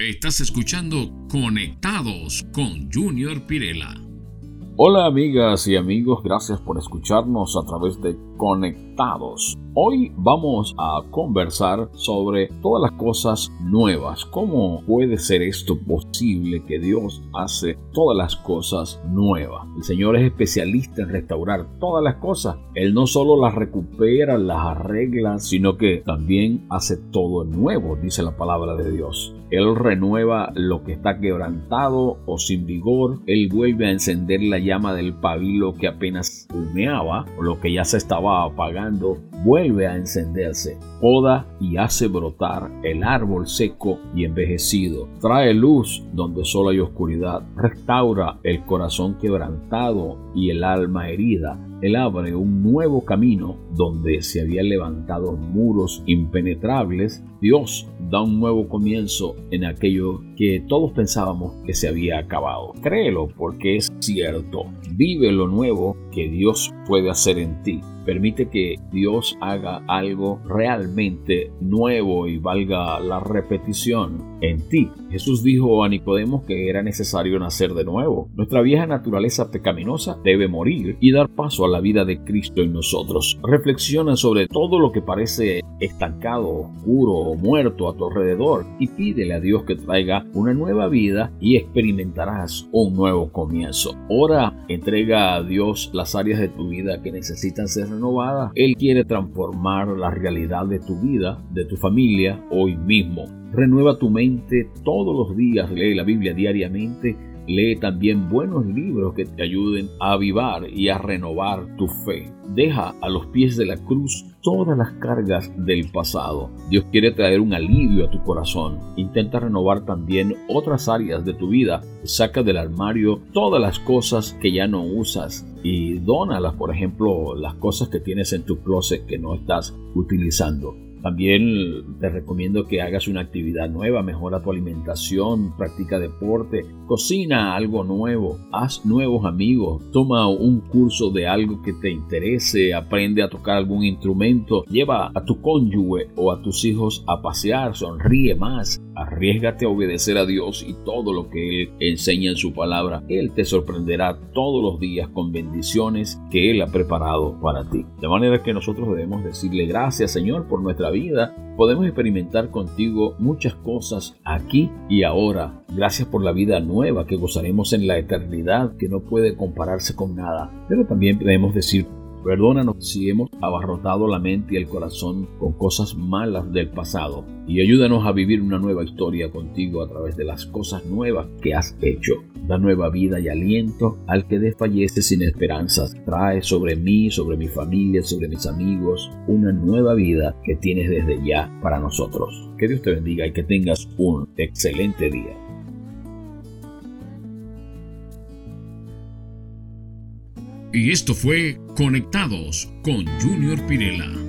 Estás escuchando Conectados con Junior Pirela. Hola amigas y amigos, gracias por escucharnos a través de Conectados. Hoy vamos a conversar sobre todas las cosas nuevas. ¿Cómo puede ser esto posible que Dios hace todas las cosas nuevas? El Señor es especialista en restaurar todas las cosas. Él no solo las recupera, las arregla, sino que también hace todo nuevo, dice la palabra de Dios. Él renueva lo que está quebrantado o sin vigor. Él vuelve a encender la llama del pabilo que apenas humeaba o lo que ya se estaba apagando. Vuelve a encenderse. Poda y hace brotar el árbol seco y envejecido. Trae luz donde solo hay oscuridad. Restaura el corazón quebrantado y el alma herida él abre un nuevo camino donde se habían levantado muros impenetrables. Dios da un nuevo comienzo en aquello que todos pensábamos que se había acabado. Créelo porque es cierto. Vive lo nuevo que Dios puede hacer en ti. Permite que Dios haga algo realmente nuevo y valga la repetición en ti. Jesús dijo a Nicodemo que era necesario nacer de nuevo. Nuestra vieja naturaleza pecaminosa debe morir y dar paso a la vida de Cristo en nosotros. Reflexiona sobre todo lo que parece estancado, oscuro o muerto a tu alrededor y pídele a Dios que traiga una nueva vida y experimentarás un nuevo comienzo. Ora, entrega a Dios las áreas de tu vida que necesitan ser renovadas. Él quiere transformar la realidad de tu vida, de tu familia, hoy mismo. Renueva tu mente todos los días, lee la Biblia diariamente Lee también buenos libros que te ayuden a avivar y a renovar tu fe. Deja a los pies de la cruz todas las cargas del pasado. Dios quiere traer un alivio a tu corazón. Intenta renovar también otras áreas de tu vida. Saca del armario todas las cosas que ya no usas y dónalas, por ejemplo, las cosas que tienes en tu closet que no estás utilizando. También te recomiendo que hagas una actividad nueva, mejora tu alimentación, practica deporte, cocina algo nuevo, haz nuevos amigos, toma un curso de algo que te interese, aprende a tocar algún instrumento, lleva a tu cónyuge o a tus hijos a pasear, sonríe más, arriesgate a obedecer a Dios y todo lo que Él enseña en su palabra. Él te sorprenderá todos los días con bendiciones que Él ha preparado para ti. De manera que nosotros debemos decirle gracias Señor por nuestra vida, podemos experimentar contigo muchas cosas aquí y ahora. Gracias por la vida nueva que gozaremos en la eternidad que no puede compararse con nada. Pero también podemos decir Perdónanos si hemos abarrotado la mente y el corazón con cosas malas del pasado y ayúdanos a vivir una nueva historia contigo a través de las cosas nuevas que has hecho. Da nueva vida y aliento al que desfallece sin esperanzas. Trae sobre mí, sobre mi familia, sobre mis amigos, una nueva vida que tienes desde ya para nosotros. Que Dios te bendiga y que tengas un excelente día. Y esto fue Conectados con Junior Pirela.